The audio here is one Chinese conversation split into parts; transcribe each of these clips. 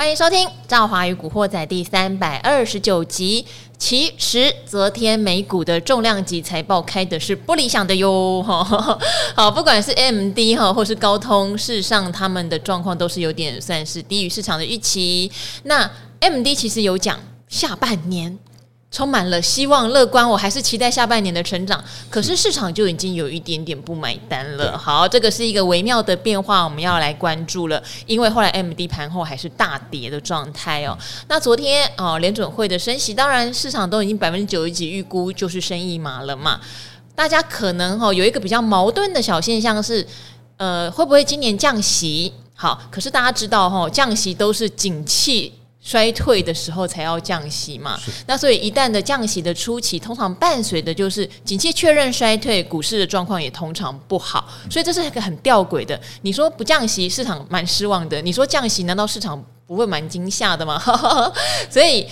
欢迎收听《赵华与古惑仔》第三百二十九集。其实昨天美股的重量级财报开的是不理想的哟，好，不管是 MD 哈，或是高通，事实上他们的状况都是有点算是低于市场的预期。那 MD 其实有讲下半年。充满了希望、乐观，我还是期待下半年的成长。可是市场就已经有一点点不买单了。好，这个是一个微妙的变化，我们要来关注了。因为后来 AMD 盘后还是大跌的状态哦。那昨天哦，联准会的升息，当然市场都已经百分之九十几预估就是升一码了嘛。大家可能哈有一个比较矛盾的小现象是，呃，会不会今年降息？好，可是大家知道哈，降息都是景气。衰退的时候才要降息嘛，那所以一旦的降息的初期，通常伴随的就是景气确认衰退，股市的状况也通常不好，所以这是一个很吊诡的。你说不降息，市场蛮失望的；你说降息，难道市场不会蛮惊吓的吗？所以，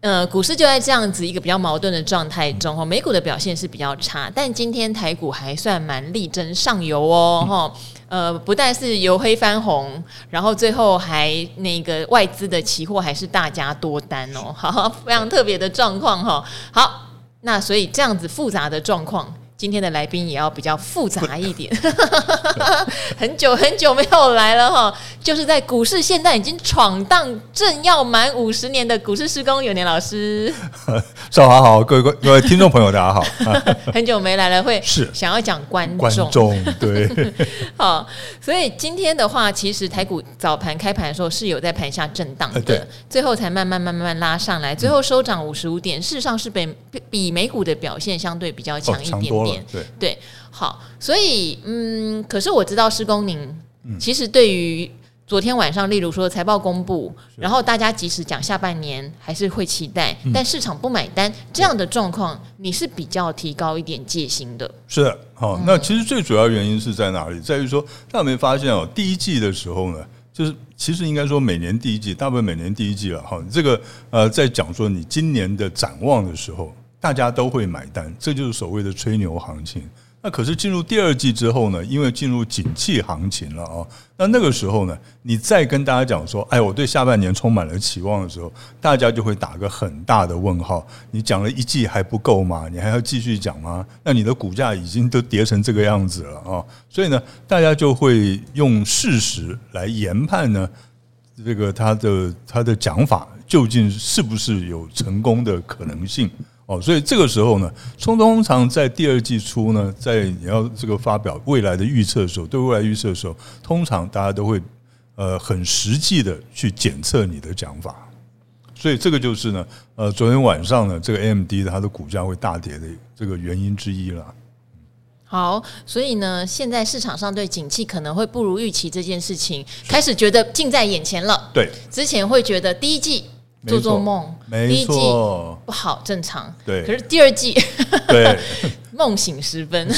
呃，股市就在这样子一个比较矛盾的状态中，美股的表现是比较差，但今天台股还算蛮力争上游哦，哈。呃，不但是由黑翻红，然后最后还那个外资的期货还是大家多单哦，好，非常特别的状况哈。好，那所以这样子复杂的状况。今天的来宾也要比较复杂一点，很久很久没有来了哈，就是在股市现在已经闯荡正要满五十年的股市施工有年老师。少华好，各位各位听众朋友大家好，很久没来了，会是。想要讲观众，观众对，好，所以今天的话，其实台股早盘开盘的时候是有在盘下震荡的，最后才慢慢慢慢慢拉上来，最后收涨五十五点，事实上是比比美股的表现相对比较强一点点。对对，好，所以嗯，可是我知道施工您其实对于昨天晚上，例如说财报公布，然后大家即使讲下半年还是会期待，但市场不买单这样的状况，你是比较提高一点戒心的。是的，好，那其实最主要原因是在哪里？在于说，大家有没有发现哦，第一季的时候呢，就是其实应该说每年第一季，大部分每年第一季了哈。这个呃，在讲说你今年的展望的时候。大家都会买单，这就是所谓的吹牛行情。那可是进入第二季之后呢？因为进入景气行情了啊。那那个时候呢，你再跟大家讲说：“哎，我对下半年充满了期望”的时候，大家就会打个很大的问号。你讲了一季还不够吗？你还要继续讲吗？那你的股价已经都跌成这个样子了啊！所以呢，大家就会用事实来研判呢，这个他的他的讲法究竟是不是有成功的可能性？哦，所以这个时候呢，通通常在第二季初呢，在你要这个发表未来的预测的时候，对未来预测的时候，通常大家都会呃很实际的去检测你的讲法，所以这个就是呢，呃，昨天晚上呢，这个 AMD 的它的股价会大跌的这个原因之一了。好，所以呢，现在市场上对景气可能会不如预期这件事情，开始觉得近在眼前了。对，之前会觉得第一季。做做梦，没错，第一季不好，正常。对，可是第二季，对。梦醒时分，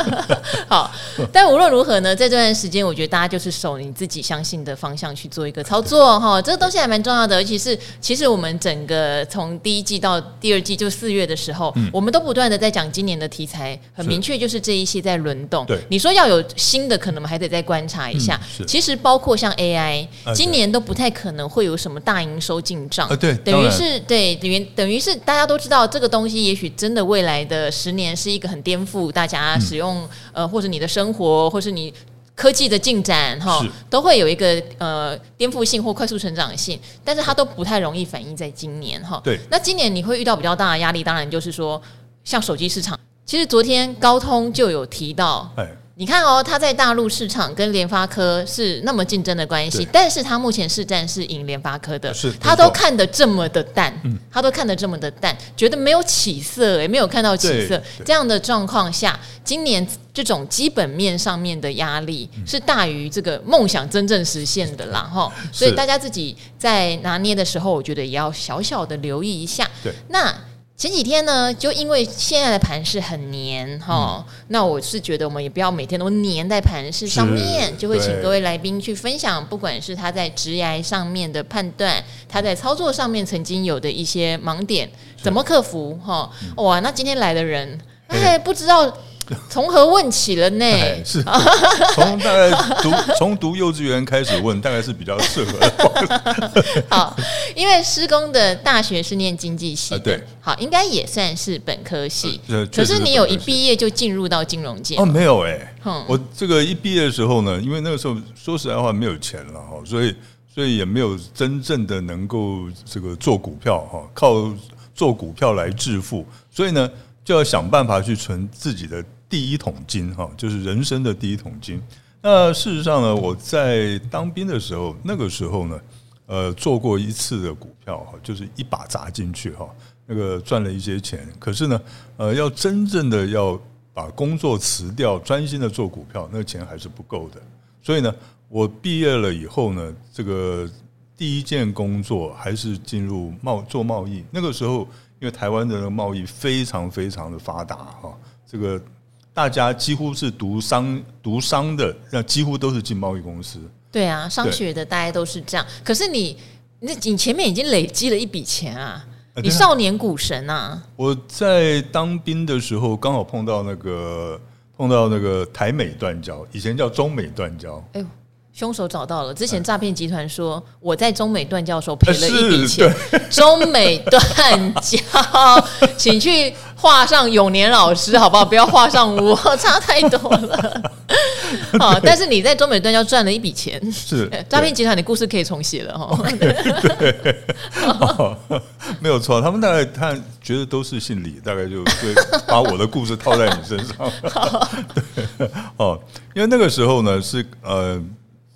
好。但无论如何呢，在这段时间，我觉得大家就是守你自己相信的方向去做一个操作哈。这个东西还蛮重要的，尤其是其实我们整个从第一季到第二季，就四月的时候，我们都不断的在讲今年的题材，很明确就是这一些在轮动。对，你说要有新的，可能还得再观察一下。其实包括像 AI，今年都不太可能会有什么大营收进账。对，等于是对，等于等于是大家都知道这个东西，也许真的未来的十年是一个很颠覆大家使用呃，或者你的生活，或是你科技的进展哈，都会有一个呃颠覆性或快速成长性，但是它都不太容易反映在今年哈。对，那今年你会遇到比较大的压力，当然就是说像手机市场，其实昨天高通就有提到。你看哦，他在大陆市场跟联发科是那么竞争的关系，但是他目前市占是赢联发科的，是他都看得这么的淡，嗯、他都看得这么的淡，觉得没有起色，也没有看到起色，这样的状况下，今年这种基本面上面的压力是大于这个梦想真正实现的啦，哈，所以大家自己在拿捏的时候，我觉得也要小小的留意一下，对，那。前几天呢，就因为现在的盘势很黏哈，嗯、那我是觉得我们也不要每天都黏在盘势上面，就会请各位来宾去分享，不管是他在职涯上面的判断，他在操作上面曾经有的一些盲点，怎么克服哈？哇，那今天来的人，哎，不知道 从何问起了呢？是 从大概读 从读幼稚园开始问，大概是比较适合的。好，因为施工的大学是念经济系，对，好，应该也算是本科系。呃、可是你有一毕业就进入到金融界？哦，没有哎、欸，嗯、我这个一毕业的时候呢，因为那个时候说实在话没有钱了哈，所以所以也没有真正的能够这个做股票哈，靠做股票来致富，所以呢。就要想办法去存自己的第一桶金，哈，就是人生的第一桶金。那事实上呢，我在当兵的时候，那个时候呢，呃，做过一次的股票，哈，就是一把砸进去，哈，那个赚了一些钱。可是呢，呃，要真正的要把工作辞掉，专心的做股票，那钱还是不够的。所以呢，我毕业了以后呢，这个第一件工作还是进入贸做贸易。那个时候。因为台湾的贸易非常非常的发达哈，这个大家几乎是读商读商的，那几乎都是进贸易公司。对啊，商学的大家都是这样。可是你，你你前面已经累积了一笔钱啊，你少年股神啊！我在当兵的时候刚好碰到那个碰到那个台美断交，以前叫中美断交。哎呦。凶手找到了。之前诈骗集团说我在中美断交的时候赔了一笔钱。中美断交，请去画上永年老师，好不好？不要画上我，差太多了。好，但是你在中美断交赚了一笔钱。是 诈骗集团的故事可以重写了哈。没有错，他们大概他觉得都是姓李，大概就会把我的故事套在你身上。对，哦，因为那个时候呢是呃。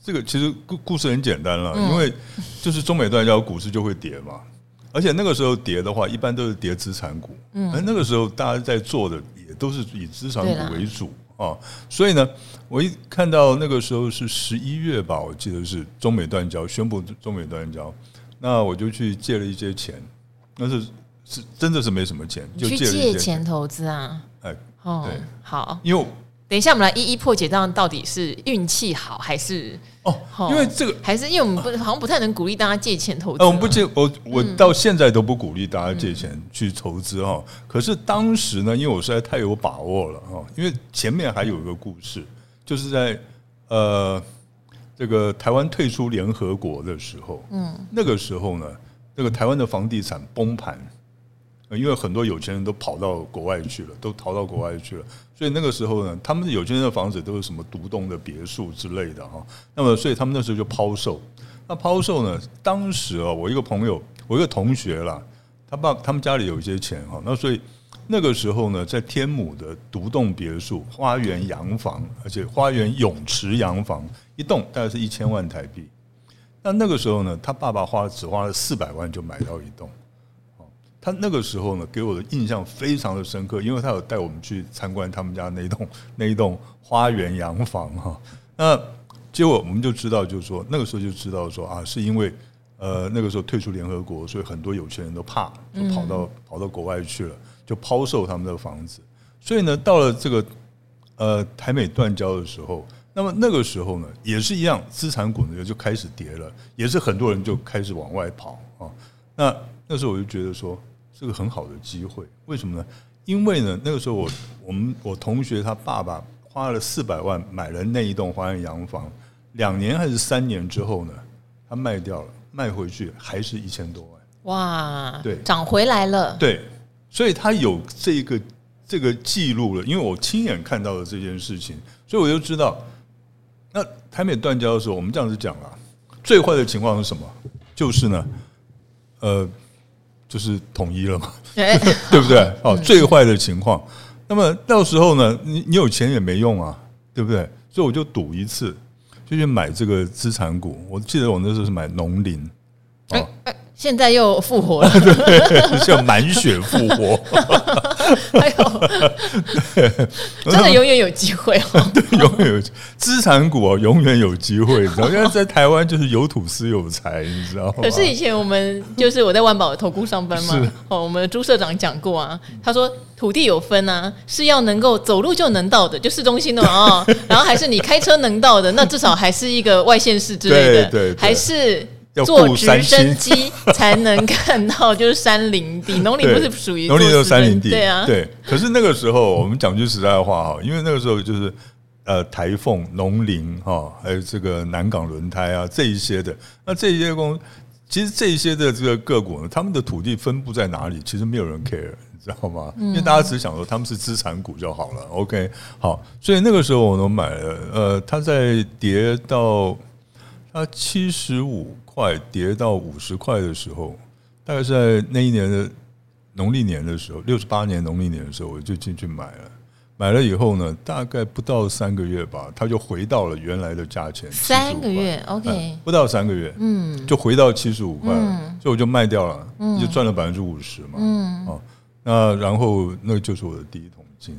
这个其实故故事很简单了，因为就是中美断交，股市就会跌嘛。而且那个时候跌的话，一般都是跌资产股。嗯，而那个时候大家在做的也都是以资产股为主啊。所以呢，我一看到那个时候是十一月吧，我记得是中美断交，宣布中美断交，那我就去借了一些钱，那是是真的是没什么钱，就借了一些钱，钱投资啊。哎，哦，对，好，因为。等一下，我们来一一破解，这样到底是运气好还是哦？因为这个还是因为我们不好像不太能鼓励大家借钱投资。呃，我们不借，我我到现在都不鼓励大家借钱去投资哈。可是当时呢，因为我实在太有把握了哈。因为前面还有一个故事，就是在呃这个台湾退出联合国的时候，嗯，那个时候呢，那个台湾的房地产崩盘。因为很多有钱人都跑到国外去了，都逃到国外去了，所以那个时候呢，他们有钱人的房子都是什么独栋的别墅之类的哈。那么，所以他们那时候就抛售。那抛售呢，当时啊，我一个朋友，我一个同学啦，他爸他们家里有一些钱哈。那所以那个时候呢，在天母的独栋别墅、花园洋房，而且花园泳池洋房一栋大概是一千万台币。那那个时候呢，他爸爸花只花了四百万就买到一栋。他那个时候呢，给我的印象非常的深刻，因为他有带我们去参观他们家那一栋 那一栋花园洋房哈。那结果我们就知道，就是说那个时候就知道说啊，是因为呃那个时候退出联合国，所以很多有钱人都怕，就跑到跑到国外去了，就抛售他们的房子。所以呢，到了这个呃台美断交的时候，那么那个时候呢，也是一样，资产股呢就开始跌了，也是很多人就开始往外跑啊。那那时候我就觉得说。是个很好的机会，为什么呢？因为呢，那个时候我我们我同学他爸爸花了四百万买了那一栋花园洋房，两年还是三年之后呢，他卖掉了，卖回去还是一千多万。哇，对，涨回来了。对，所以他有这个这个记录了，因为我亲眼看到了这件事情，所以我就知道，那台美断交的时候，我们这样子讲啊，最坏的情况是什么？就是呢，呃。就是统一了嘛，对，对不对？哦，最坏的情况，那么到时候呢，你你有钱也没用啊，对不对？所以我就赌一次，就去买这个资产股。我记得我那时候是买农林，哦。现在又复活了，对，叫满血复活。还有，真的永远有机会哦。对，永远有资产股哦，永远有机会。你知道，因为在台湾就是有土司有财，你知道吗？可是以前我们就是我在万宝投顾上班嘛，哦，我们的朱社长讲过啊，他说土地有分啊，是要能够走路就能到的，就市中心的嘛哦，然后还是你开车能到的，那至少还是一个外县市之类的，对对，还是。要坐直升机 才能看到，就是山林地。农林不是属于农林就是山林地，对啊，对。可是那个时候，我们讲句实在话哈，因为那个时候就是呃台风、农林哈，还有这个南港轮胎啊这一些的，那这一些公，其实这一些的这个个股呢，他们的土地分布在哪里，其实没有人 care，你知道吗？因为大家只想说他们是资产股就好了。OK，好，所以那个时候我都买了，呃，它在跌到它七十五。块跌到五十块的时候，大概是在那一年的农历年的时候，六十八年农历年的时候，我就进去买了。买了以后呢，大概不到三个月吧，它就回到了原来的价钱。三个月，OK，嗯，不到三个月，嗯，就回到七十五块，所以我就卖掉了，就赚了百分之五十嘛，嗯，哦，那然后那就是我的第一桶金，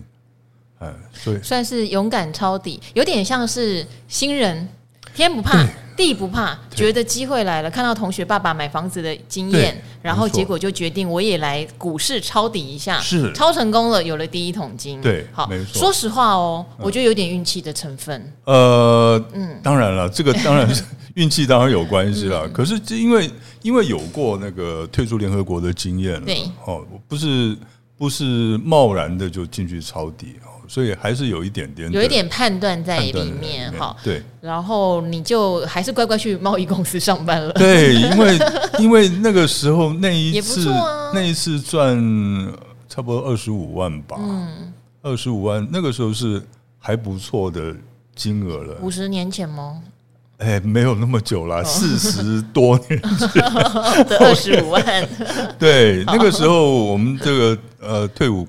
哎，所以算是勇敢抄底，有点像是新人，天不怕。地不怕，觉得机会来了，看到同学爸爸买房子的经验，然后结果就决定我也来股市抄底一下，是抄成功了，有了第一桶金。对，好，没错。说实话哦，我觉得有点运气的成分。呃，嗯，当然了，这个当然是 运气，当然有关系了。可是因为因为有过那个退出联合国的经验了，对，哦，不是不是贸然的就进去抄底。所以还是有一点点，有一点判断在里面哈。对，然后你就还是乖乖去贸易公司上班了。对，因为因为那个时候那一次那一次赚差不多二十五万吧，嗯，二十五万那个时候是还不错的金额了。五十年前吗？哎，没有那么久了，四十多年前 的二十五万。对，那个时候我们这个呃退伍。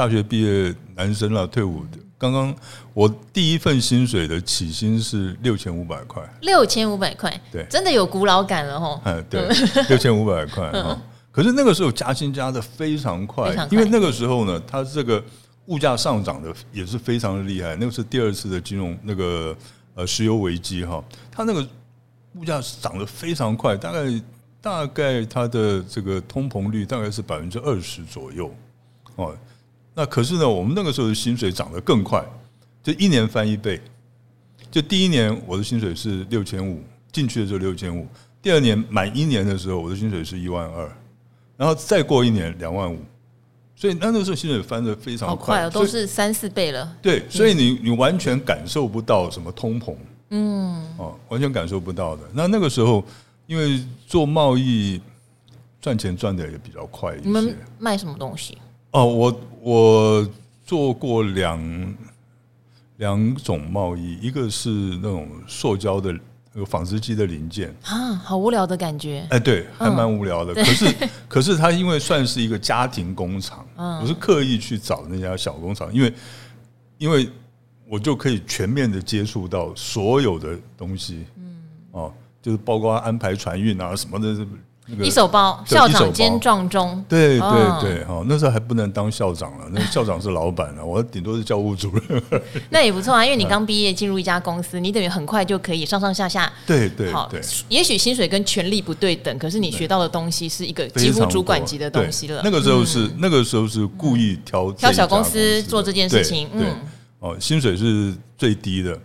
大学毕业，男生了，退伍的。刚刚我第一份薪水的起薪是六千五百块，六千五百块，对，真的有古老感了吼。嗯，对，六千五百块 哈。可是那个时候加薪加的非常快，因为那个时候呢，它这个物价上涨的也是非常的厉害。那个是第二次的金融那个呃石油危机哈，它那个物价涨得非常快，大概大概它的这个通膨率大概是百分之二十左右哦。那可是呢，我们那个时候的薪水涨得更快，就一年翻一倍。就第一年我的薪水是六千五，进去的时候六千五。第二年满一年的时候，我的薪水是一万二，然后再过一年两万五。所以那个时候薪水翻得非常快，快哦，都是三四倍了。对，所以你你完全感受不到什么通膨，嗯，哦，完全感受不到的。那那个时候，因为做贸易赚钱赚的也比较快一些。你们卖什么东西？哦，我我做过两两种贸易，一个是那种塑胶的那个纺织机的零件啊，好无聊的感觉。哎，对，还蛮无聊的。可是可是它因为算是一个家庭工厂，我是刻意去找那家小工厂，因为因为我就可以全面的接触到所有的东西，嗯，哦，就是包括安排船运啊什么的。一手包，校长兼撞钟，对对对，哈，那时候还不能当校长了，那校长是老板了，我顶多是教务主任。那也不错啊，因为你刚毕业进入一家公司，你等于很快就可以上上下下，对对，好，也许薪水跟权力不对等，可是你学到的东西是一个几乎主管级的东西了。那个时候是那个时候是故意挑挑小公司做这件事情，嗯，哦，薪水是最低的，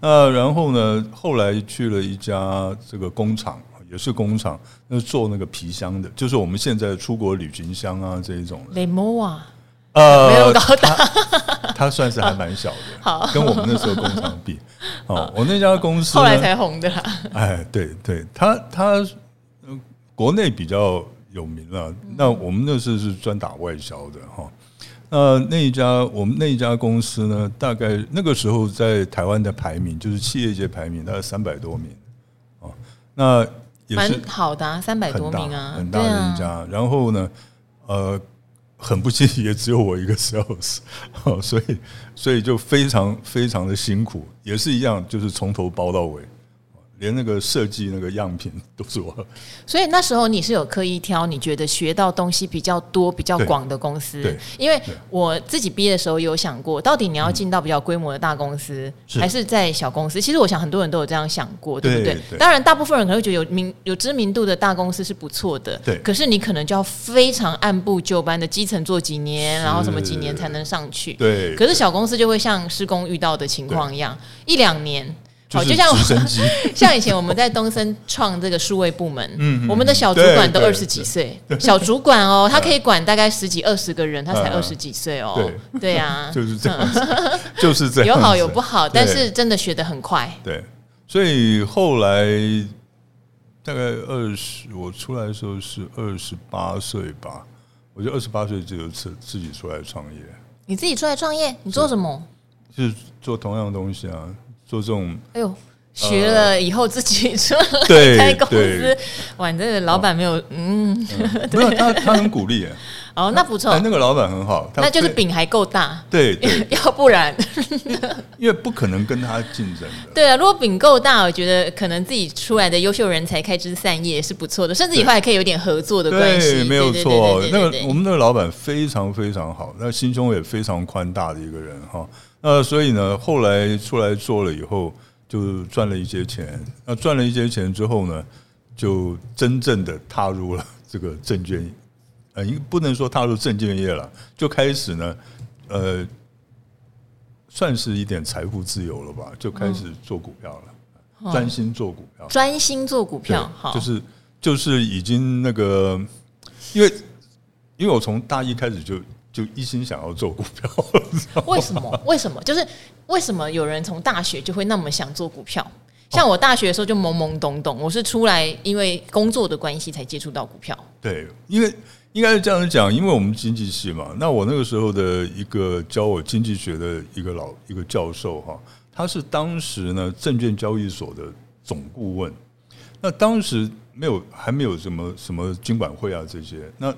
那然后呢，后来去了一家这个工厂。也是工厂，那是做那个皮箱的，就是我们现在出国旅行箱啊这一种。雷莫啊，呃，没有高大，它算是还蛮小的，好，跟我们那时候工厂比，哦，我那家公司后来才红的啦。哎，对对，他他国内比较有名了，那我们那时候是专打外销的哈。那那一家我们那一家公司呢，大概那个时候在台湾的排名，就是企业界排名，大概三百多名，啊，那。蛮好的啊，三百多名啊，很大的一家。然后呢，呃，很不幸 也只有我一个 sales，所以所以就非常非常的辛苦，也是一样，就是从头包到尾。连那个设计那个样品都是我，所以那时候你是有刻意挑你觉得学到东西比较多、比较广的公司。对，因为我自己毕业的时候有想过，到底你要进到比较规模的大公司，还是在小公司？其实我想很多人都有这样想过，对不对？当然，大部分人可能会觉得有名、有知名度的大公司是不错的，对。可是你可能就要非常按部就班的基层做几年，然后什么几年才能上去？对。可是小公司就会像施工遇到的情况一样，一两年。就是直升机。像以前我们在东森创这个数位部门，嗯，我们的小主管都二十几岁，小主管哦，他可以管大概十几二十个人，他才二十几岁哦。对 对呀，就是这样，就是这样，有好有不好，但是真的学得很快。对，所以后来大概二十，我出来的时候是二十八岁吧，我就二十八岁就自自己出来创业。你自己出来创业，你做什么？是做同样的东西啊。做这种，哎呦，学了以后自己 出来开公司，哇，这个老板没有，嗯，没有他，他很鼓励。哦，那不错，那个老板很好，那就是饼还够大，对对，要不然，因为不可能跟他竞争的。对啊，如果饼够大，我觉得可能自己出来的优秀人才开枝散叶是不错的，甚至以后还可以有点合作的关系。没有错，那个我们那个老板非常非常好，那心胸也非常宽大的一个人哈。那所以呢，后来出来做了以后，就赚了一些钱。那赚了一些钱之后呢，就真正的踏入了这个证券，呃，不能说踏入证券业了，就开始呢，呃，算是一点财富自由了吧，就开始做股票了，专心做股票，专心做股票，好，就是就是已经那个，因为因为我从大一开始就。就一心想要做股票，为什么？为什么？就是为什么有人从大学就会那么想做股票？像我大学的时候就懵懵懂懂，我是出来因为工作的关系才接触到股票。对，因为应该是这样子讲，因为我们经济系嘛。那我那个时候的一个教我经济学的一个老一个教授哈，他是当时呢证券交易所的总顾问。那当时没有还没有什么什么经管会啊这些那。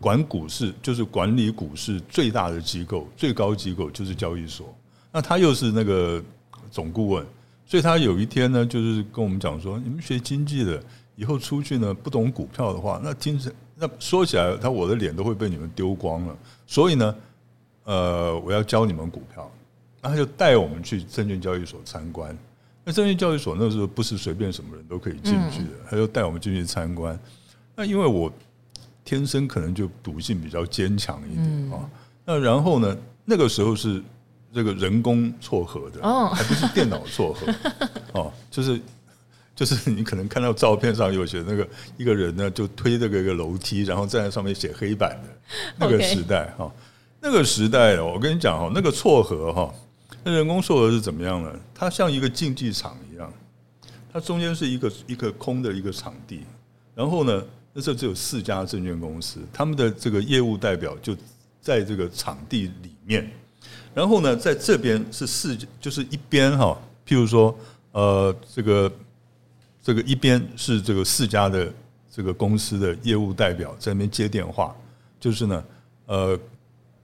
管股市就是管理股市最大的机构，最高机构就是交易所。那他又是那个总顾问，所以他有一天呢，就是跟我们讲说：“你们学经济的，以后出去呢，不懂股票的话，那听着，那说起来，他我的脸都会被你们丢光了。所以呢，呃，我要教你们股票。那他就带我们去证券交易所参观。那证券交易所那时候不是随便什么人都可以进去的，他就带我们进去参观。那因为我。天生可能就赌性比较坚强一点啊，那然后呢，那个时候是这个人工撮合的，还不是电脑撮合 哦，就是就是你可能看到照片上有些那个一个人呢，就推这个一个楼梯，然后站在上面写黑板的 那个时代哈，那个时代我跟你讲哈，那个撮合哈，那人工撮合是怎么样呢？它像一个竞技场一样，它中间是一个一个空的一个场地，然后呢。那时候只有四家证券公司，他们的这个业务代表就在这个场地里面。然后呢，在这边是四，就是一边哈，譬如说，呃，这个这个一边是这个四家的这个公司的业务代表在那边接电话，就是呢，呃，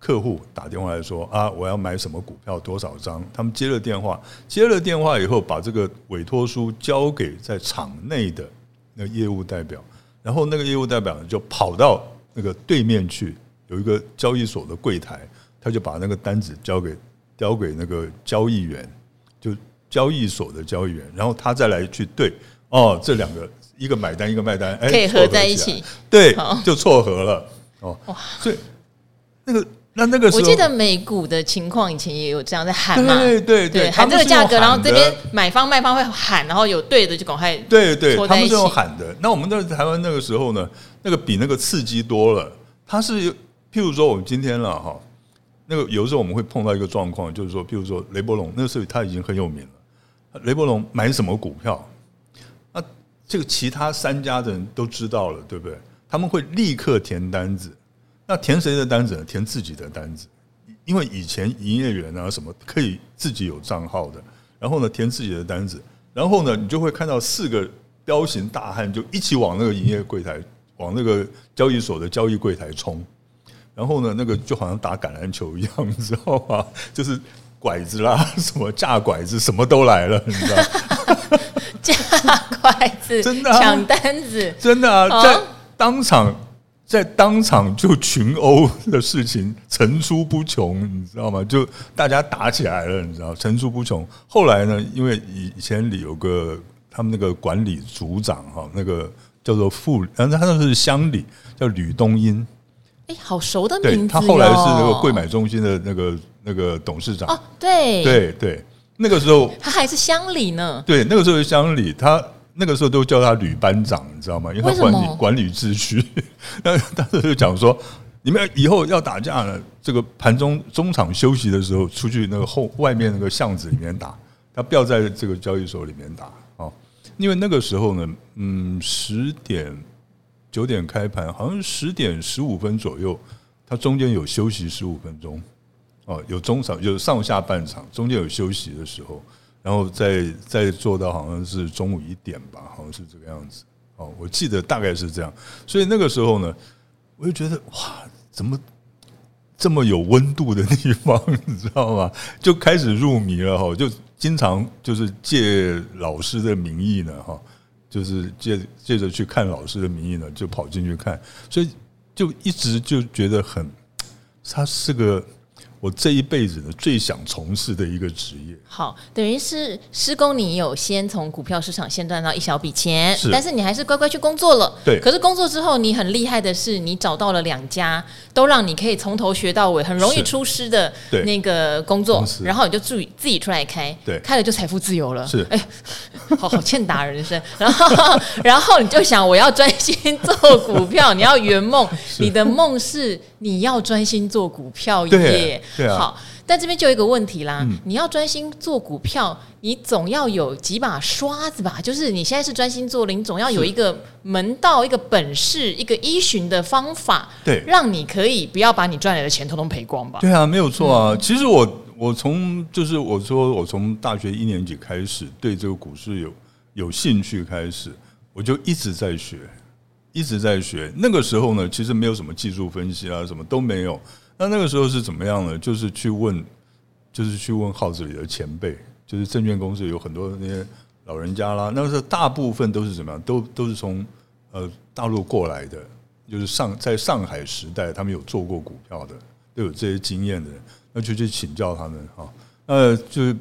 客户打电话来说啊，我要买什么股票多少张，他们接了电话，接了电话以后，把这个委托书交给在场内的那业务代表。然后那个业务代表就跑到那个对面去，有一个交易所的柜台，他就把那个单子交给交给那个交易员，就交易所的交易员，然后他再来去对哦，这两个一个买单一个卖单，哎，可以合在一起，对，就撮合了哦，所以那个。那那个时候，我记得美股的情况以前也有这样在喊嘛，对对对，喊这个价格，然后这边买方卖方会喊，然后有对的就赶快对对，他们是用喊的。那我们在台湾那个时候呢，那个比那个刺激多了。它是譬如说我们今天了哈，那个有时候我们会碰到一个状况，就是说，譬如说雷伯龙那个时候他已经很有名了，雷伯龙买什么股票，那这个其他三家的人都知道了，对不对？他们会立刻填单子。那填谁的单子呢？填自己的单子，因为以前营业员啊什么可以自己有账号的，然后呢填自己的单子，然后呢你就会看到四个彪形大汉就一起往那个营业柜台、往那个交易所的交易柜台冲，然后呢那个就好像打橄榄球一样，你知道吗？就是拐子啦，什么架拐子，什么都来了，你知道？架拐子，真的抢单子，真的啊，在当场。在当场就群殴的事情层出不穷，你知道吗？就大家打起来了，你知道层出不穷。后来呢，因为以以前里有个他们那个管理组长哈，那个叫做副，然后他那是乡里，叫吕东英。哎，好熟的名字。他后来是那个贵买中心的那个那个董事长。哦，对对对。那个时候他还是乡里呢。对，那个时候是乡里，他那个时候都叫他吕班长，你知道吗？因为他管理管理秩序。那当时就讲说，你们以后要打架了，这个盘中中场休息的时候，出去那个后外面那个巷子里面打，他不要在这个交易所里面打啊。因为那个时候呢，嗯，十点九点开盘，好像十点十五分左右，他中间有休息十五分钟。哦，有中场，有上下半场，中间有休息的时候，然后再再做到好像是中午一点吧，好像是这个样子。哦，我记得大概是这样。所以那个时候呢，我就觉得哇，怎么这么有温度的地方，你知道吗？就开始入迷了哈，就经常就是借老师的名义呢，哈，就是借借着去看老师的名义呢，就跑进去看，所以就一直就觉得很，他是个。我这一辈子呢，最想从事的一个职业。好，等于是施工，你有先从股票市场先赚到一小笔钱，是，但是你还是乖乖去工作了。对。可是工作之后，你很厉害的是，你找到了两家都让你可以从头学到尾，很容易出师的那个工作，然后你就自己自己出来开，对，开了就财富自由了。是，哎，好好欠打人生。然后，然后你就想，我要专心做股票，你要圆梦，你的梦是你要专心做股票业。对啊，好，但这边就有一个问题啦。嗯、你要专心做股票，你总要有几把刷子吧？就是你现在是专心做的，你总要有一个门道、一个本事、一个依循的方法，对，让你可以不要把你赚来的钱通通赔光吧？对啊，没有错啊。嗯、其实我我从就是我说我从大学一年级开始对这个股市有有兴趣开始，我就一直在学，一直在学。那个时候呢，其实没有什么技术分析啊，什么都没有。那那个时候是怎么样呢？就是去问，就是去问号子里的前辈，就是证券公司有很多那些老人家啦。那个时候大部分都是怎么样？都都是从呃大陆过来的，就是上在上海时代，他们有做过股票的，都有这些经验的人，那就去请教他们哈。呃，就是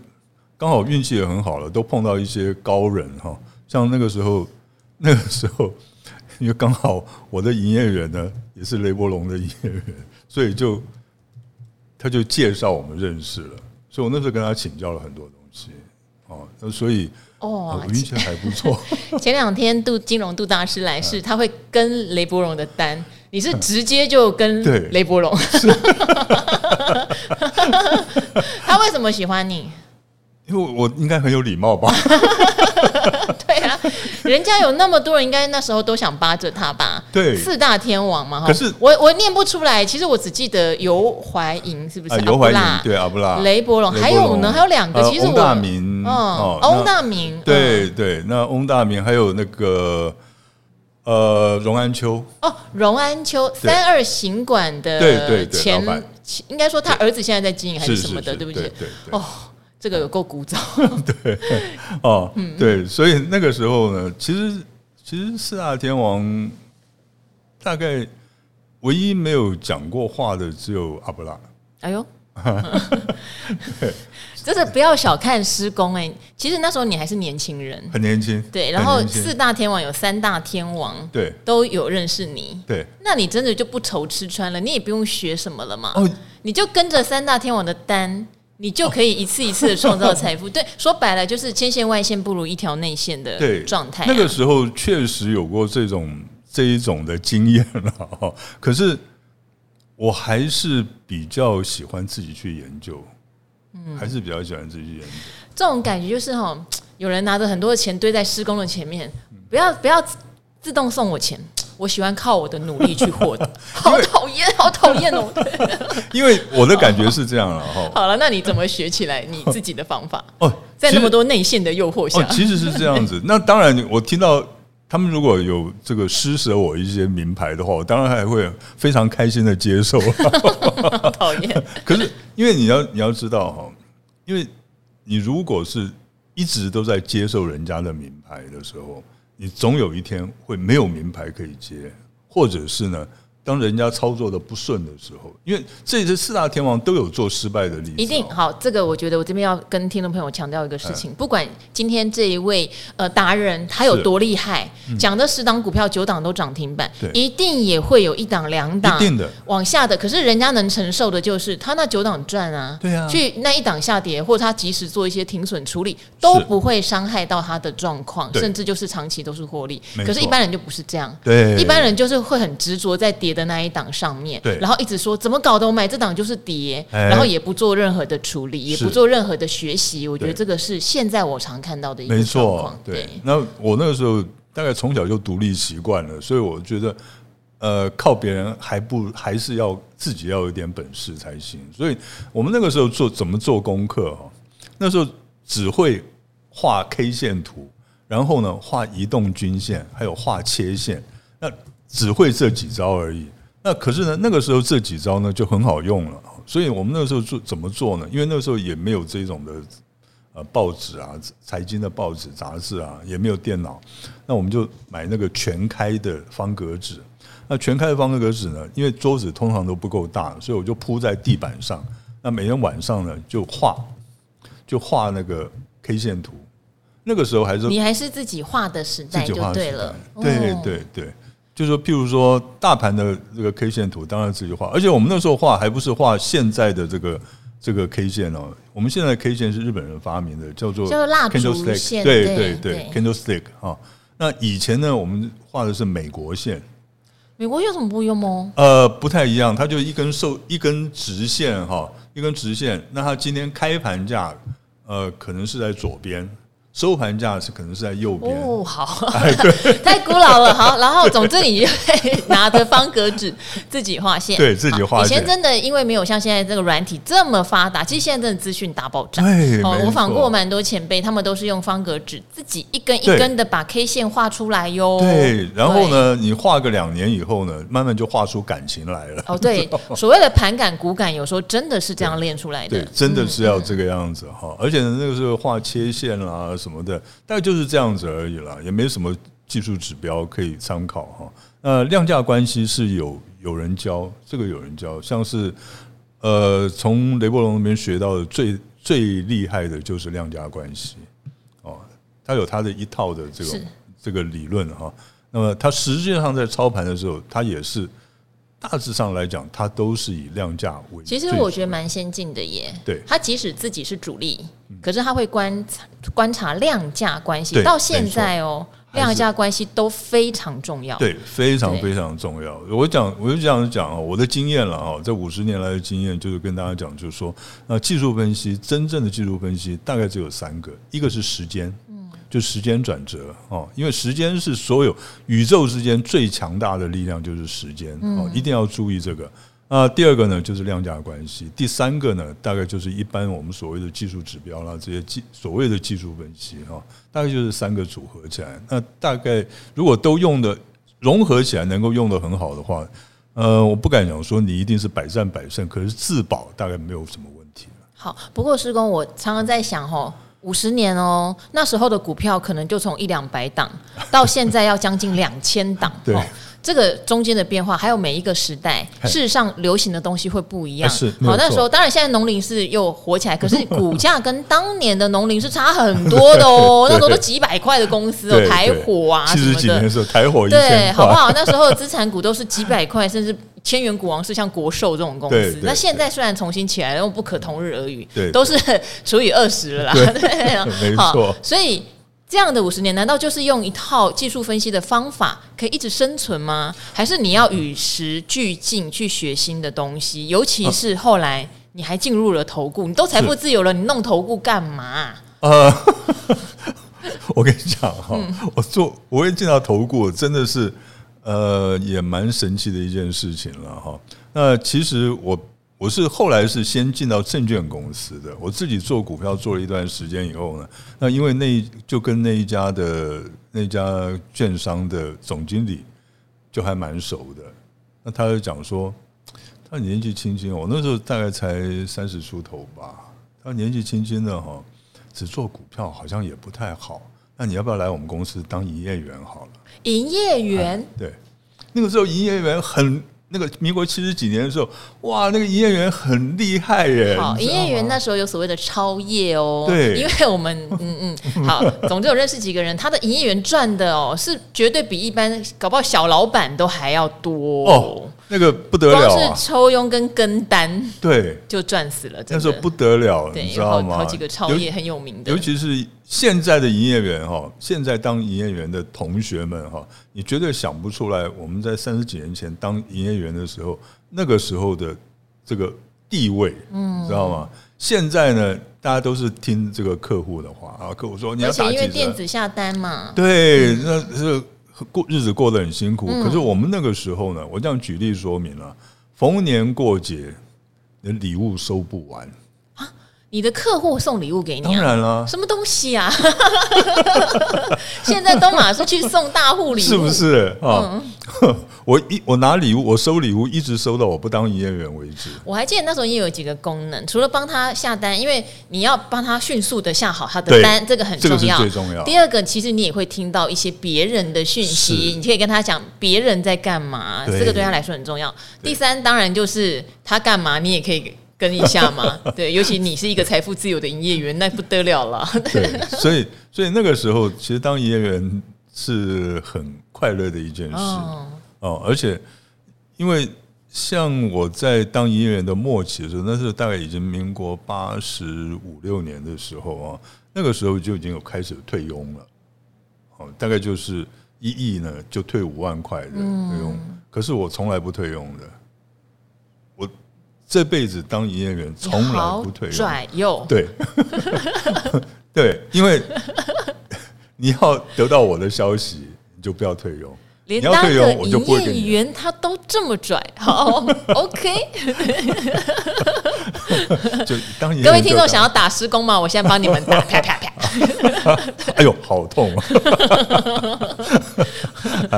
刚好运气也很好了，都碰到一些高人哈。像那个时候，那个时候，因为刚好我的营业员呢，也是雷伯龙的营业员。所以就，他就介绍我们认识了，所以我那时候跟他请教了很多东西，哦，那所以哦，运气还不错。前两天杜金融杜大师来是，他会跟雷伯龙的单，你是直接就跟 雷伯龙，他为什么喜欢你？因为我应该很有礼貌吧？对啊，人家有那么多人，应该那时候都想扒着他吧？对，四大天王嘛。可是我我念不出来，其实我只记得尤怀银是不是？尤怀银对阿布拉，雷伯龙，还有呢，还有两个。其实翁大明哦，翁大明，对对，那翁大明还有那个呃，荣安秋哦，荣安秋三二行馆的对对前，应该说他儿子现在在经营还是什么的，对不对？对哦。这个有够古早，对哦，对，所以那个时候呢，其实其实四大天王大概唯一没有讲过话的只有阿布拉。哎呦，对，就是不要小看施工哎，其实那时候你还是年轻人，很年轻，对。然后四大天王有三大天王，对，都有认识你，对。那你真的就不愁吃穿了，你也不用学什么了嘛，哦，你就跟着三大天王的单。你就可以一次一次的创造财富。对，说白了就是千线外线不如一条内线的状态。那个时候确实有过这种这一种的经验了，可是我还是比较喜欢自己去研究，嗯，还是比较喜欢自己去研究。这种感觉就是哈，有人拿着很多的钱堆在施工的前面，不要不要自动送我钱。我喜欢靠我的努力去获得，好讨厌，好讨厌哦！因为我的感觉是这样了哈。好了，那你怎么学起来你自己的方法？哦，在那么多内线的诱惑下，其实是这样子。那当然，我听到他们如果有这个施舍我一些名牌的话，我当然还会非常开心的接受。好讨厌。可是因为你要你要知道哈，因为你如果是一直都在接受人家的名牌的时候。你总有一天会没有名牌可以接，或者是呢，当人家操作的不顺的时候，因为这些四大天王都有做失败的例子。一定好，这个我觉得我这边要跟听众朋友强调一个事情，不管今天这一位呃达人他有多厉害，讲的十档股票九档都涨停板，一定也会有一档两档一定的。往下的。可是人家能承受的就是他那九档赚啊，对啊，去那一档下跌，或者他及时做一些停损处理，都不会伤害到他的状况，甚至就是长期都是获利。可是，一般人就不是这样，对，一般人就是会很执着在跌的那一档上面，对，然后一直说怎么搞的，我买这档就是跌，然后也不做任何的处理，也不做任何的学习。我觉得这个是现在我常看到的一个状况。对，那我那个时候大概从小就独立习惯了，所以我觉得，呃，靠别人还不还是要自己要有点本事才行。所以我们那个时候做怎么做功课哈，那时候只会画 K 线图，然后呢画移动均线，还有画切线，那只会这几招而已。那可是呢，那个时候这几招呢就很好用了，所以我们那个时候做怎么做呢？因为那个时候也没有这种的呃报纸啊，财经的报纸杂志啊，也没有电脑，那我们就买那个全开的方格纸。那全开的方格纸呢，因为桌子通常都不够大，所以我就铺在地板上。那每天晚上呢，就画，就画那个 K 线图。那个时候还是你还是自己画的时代就对了，对对对。就是说，譬如说，大盘的这个 K 线图，当然自己画。而且我们那时候画还不是画现在的这个这个 K 线哦。我们现在的 K 线是日本人发明的，叫做叫做蜡烛线。对对对，Candlestick 啊。那以前呢，我们画的是美国线。美国有什么不一样吗？呃，不太一样，它就一根瘦一根直线哈，一根直线。那它今天开盘价，呃，可能是在左边。收盘价是可能是在右边哦，好，太古老了。好，然后总之你就拿着方格纸自己画线，对自己画线。以前真的因为没有像现在这个软体这么发达，其实现在真的资讯大爆炸。对，哦，我访过蛮多前辈，他们都是用方格纸自己一根一根的把 K 线画出来哟。对，然后呢，你画个两年以后呢，慢慢就画出感情来了。哦，对，所谓的盘感、骨感，有时候真的是这样练出来的。对，真的是要这个样子哈。而且呢，那个时候画切线啦。什么的，大概就是这样子而已啦，也没什么技术指标可以参考哈。那量价关系是有有人教，这个有人教，像是呃，从雷伯龙那边学到的最最厉害的就是量价关系哦，他有他的一套的这个这个理论哈。那么他实际上在操盘的时候，他也是。大致上来讲，它都是以量价为。其实我觉得蛮先进的耶。对，他即使自己是主力，可是他会观察观察量价关系。到现在哦，量价关系都非常重要。对，非常非常重要。我讲，我就这样讲啊，我的经验了啊，这五十年来的经验就是跟大家讲，就是说，那技术分析真正的技术分析大概只有三个，一个是时间。就时间转折哦，因为时间是所有宇宙之间最强大的力量，就是时间哦，一定要注意这个。那，第二个呢就是量价关系，第三个呢大概就是一般我们所谓的技术指标啦，这些技所谓的技术分析哈，大概就是三个组合起来。那大概如果都用的融合起来，能够用的很好的话，呃，我不敢讲说你一定是百战百胜，可是自保大概没有什么问题。好，不过施工，我常常在想哈。五十年哦，那时候的股票可能就从一两百档 到现在要将近两千档，对，这个中间的变化，还有每一个时代，事实上流行的东西会不一样。是，好，那时候当然现在农林是又火起来，可是股价跟当年的农林是差很多的哦。那时候都几百块的公司哦，台火啊什么的，七十几年的时候台火对，好不好？那时候的资产股都是几百块，甚至。千元股王是像国寿这种公司，那现在虽然重新起来了，又不可同日而语，对，都是除以二十了啦。对，没错。所以这样的五十年，难道就是用一套技术分析的方法可以一直生存吗？还是你要与时俱进去学新的东西？尤其是后来你还进入了投顾，你都财富自由了，你弄投顾干嘛？呃，我跟你讲哈，我做我也进到投顾，真的是。呃，也蛮神奇的一件事情了哈。那其实我我是后来是先进到证券公司的，我自己做股票做了一段时间以后呢，那因为那就跟那一家的那家券商的总经理就还蛮熟的，那他就讲说，他年纪轻轻，我那时候大概才三十出头吧，他年纪轻轻的哈，只做股票好像也不太好。那你要不要来我们公司当营业员好了？营业员、啊、对，那个时候营业员很那个民国七十几年的时候，哇，那个营业员很厉害耶！好，营业员那时候有所谓的超业哦，对，因为我们嗯嗯，好，总之我认识几个人，他的营业员赚的哦，是绝对比一般搞不好小老板都还要多。哦，那个不得了啊，光是抽佣跟跟单，对，就赚死了，那时候不得了，你知道吗？好几个超业很有名的，尤其是现在的营业员哈，现在当营业员的同学们哈，你绝对想不出来，我们在三十几年前当营业员的时候。那个时候的这个地位，嗯，知道吗？现在呢，大家都是听这个客户的话啊，客户说你要打几折，因为电子下单嘛，对，那是过日子过得很辛苦。可是我们那个时候呢，我这样举例说明了，逢年过节，的礼物收不完。你的客户送礼物给你，啊，当然了，什么东西啊？现在都马是去送大户礼物，是不是啊？嗯、我一我拿礼物，我收礼物，一直收到我不当营业员为止。我还记得那时候也有几个功能，除了帮他下单，因为你要帮他迅速的下好他的单，这个很重要，这个，最重要。第二个，其实你也会听到一些别人的讯息，你可以跟他讲别人在干嘛，这个对他来说很重要。第三，当然就是他干嘛，你也可以。跟一下嘛，对，尤其你是一个财富自由的营业员，那不得了了。对，所以所以那个时候，其实当营业员是很快乐的一件事哦，哦。而且，因为像我在当营业员的末期的时候，那是大概已经民国八十五六年的时候啊，那个时候就已经有开始退佣了。哦，大概就是一亿呢，就退五万块的退佣。嗯、可是我从来不退佣的。这辈子当营业员从来不退佣，对 对，因为你要得到我的消息，你就不要退佣。连当个营业员他都这么拽，好，OK。就当各位听众想要打施工吗？我现在帮你们打，啪啪啪。哎呦，好痛啊！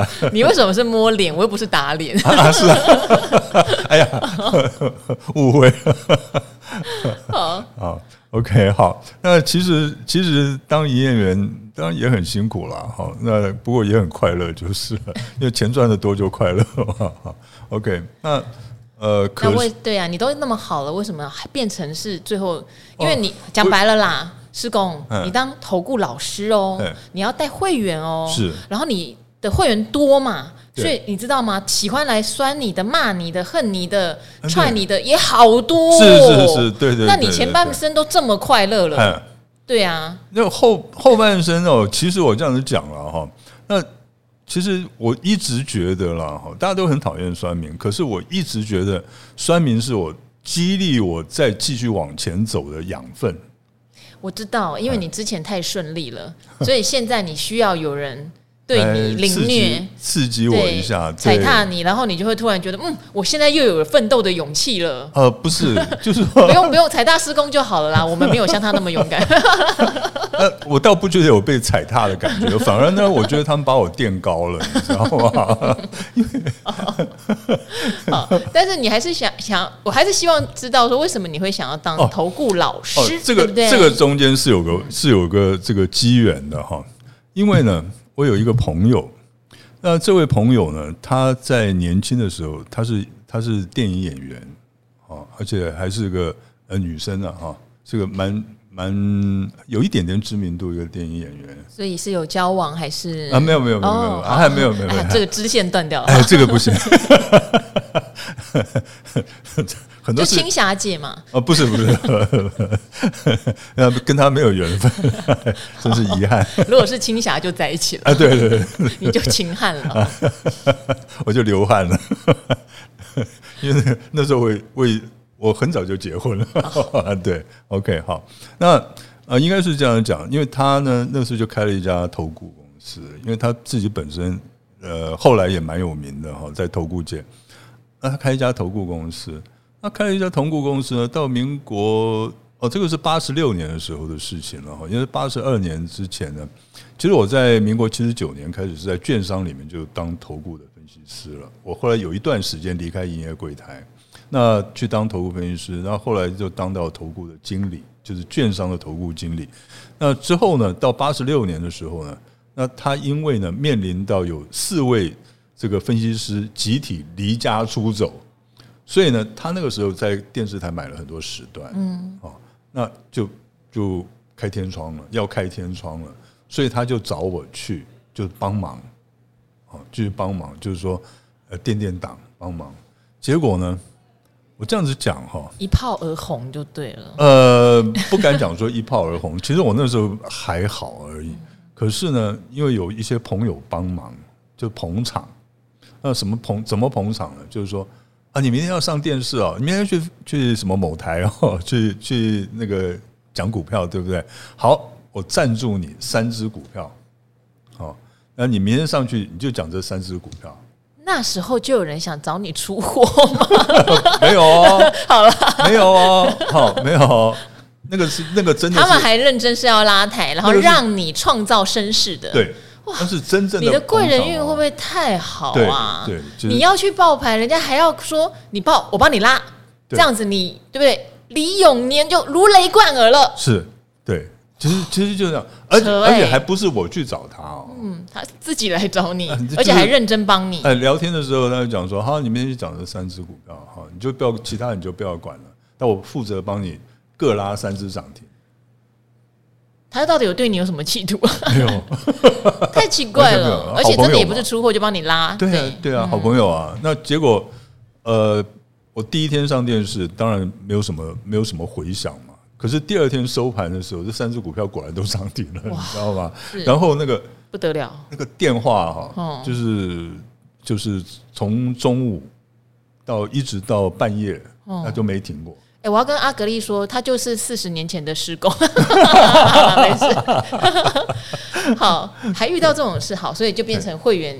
你为什么是摸脸？我又不是打脸。啊，是啊。哎呀，误会了。好，好，OK，好。那其实，其实当营业员当然也很辛苦了。好，那不过也很快乐，就是了，因为钱赚的多就快乐，OK，那呃，可那为对啊，你都那么好了，为什么还变成是最后？因为你讲白了啦。施工，你当投顾老师哦，你要带会员哦，是，然后你的会员多嘛，所以你知道吗？喜欢来酸你的、骂你的、恨你的、踹你的也好多，是是是，对对。那你前半生都这么快乐了，对啊。那后后半生哦，其实我这样子讲了哈，那其实我一直觉得啦哈，大家都很讨厌酸民，可是我一直觉得酸民是我激励我再继续往前走的养分。我知道，因为你之前太顺利了，所以现在你需要有人对你凌虐，刺激我一下，踩踏你，然后你就会突然觉得，嗯，我现在又有了奋斗的勇气了。呃，不是，就是不用不用踩踏施工就好了啦，我们没有像他那么勇敢。呃，我倒不觉得有被踩踏的感觉，反而呢，我觉得他们把我垫高了，你知道吗？因为好，但是你还是想想，我还是希望知道说，为什么你会想要当投顾老师？哦哦、这个这个中间是有个是有个这个机缘的哈，因为呢。我有一个朋友，那这位朋友呢，他在年轻的时候，他是他是电影演员，啊，而且还是个呃女生啊，哈，是个蛮蛮有一点点知名度一个电影演员。所以是有交往还是啊？没有没有没有没有，还没有没有，这个支线断掉了。哎，这个不行。很多是青霞姐嘛？哦，不是不是，那跟他没有缘分，真是遗憾。如果是青霞，就在一起了。啊，对对对，你就秦汉了，我就流汗了，因为那时候我我我很早就结婚了。对，OK，好，那呃，应该是这样讲，因为他呢，那时候就开了一家投顾公司，因为他自己本身呃后来也蛮有名的哈，在投顾界，那他开一家投顾公司。那开了一家投顾公司呢，到民国哦，这个是八十六年的时候的事情了哈。因为八十二年之前呢，其实我在民国七十九年开始是在券商里面就当投顾的分析师了。我后来有一段时间离开营业柜台，那去当投顾分析师，然后后来就当到投顾的经理，就是券商的投顾经理。那之后呢，到八十六年的时候呢，那他因为呢面临到有四位这个分析师集体离家出走，所以呢，他那个时候在电视台买了很多时段，嗯，哦，那就就开天窗了，要开天窗了，所以他就找我去，就帮忙，哦，继续帮忙，就是说，呃，垫垫档帮忙。结果呢，我这样子讲哈，一炮而红就对了。呃，不敢讲说一炮而红，其实我那时候还好而已。可是呢，因为有一些朋友帮忙，就捧场。那什么捧？怎么捧场呢？就是说啊，你明天要上电视哦，你明天去去什么某台哦，去去那个讲股票，对不对？好，我赞助你三只股票，好，那你明天上去你就讲这三只股票。那时候就有人想找你出货吗？没有哦，好了，没有哦，好，没有哦。那个是那个真的，他们还认真是要拉抬，然后让你创造声势的。对。那是真正的，你的贵人运会不会太好啊？对，就是、你要去报牌，人家还要说你报，我帮你拉，这样子你对不对？李永年就如雷贯耳了。是，对，其实其实就这样，而且而且还不是我去找他哦，嗯，他自己来找你，而且还认真帮你。哎，聊天的时候他就讲说，哈，你明天去讲这三只股票，哈，你就不要其他，你就不要管了，那我负责帮你各拉三只涨停。他到底有对你有什么企图？没有，太奇怪了。而且真的也不是出货就帮你拉。对啊，对啊，好朋友啊。那结果，呃，我第一天上电视，当然没有什么，没有什么回响嘛。可是第二天收盘的时候，这三只股票果然都涨停了，你知道吗？然后那个不得了，那个电话哈，就是就是从中午到一直到半夜，那就没停过。欸、我要跟阿格力说，他就是四十年前的施工，没事。好，还遇到这种事，好，所以就变成会员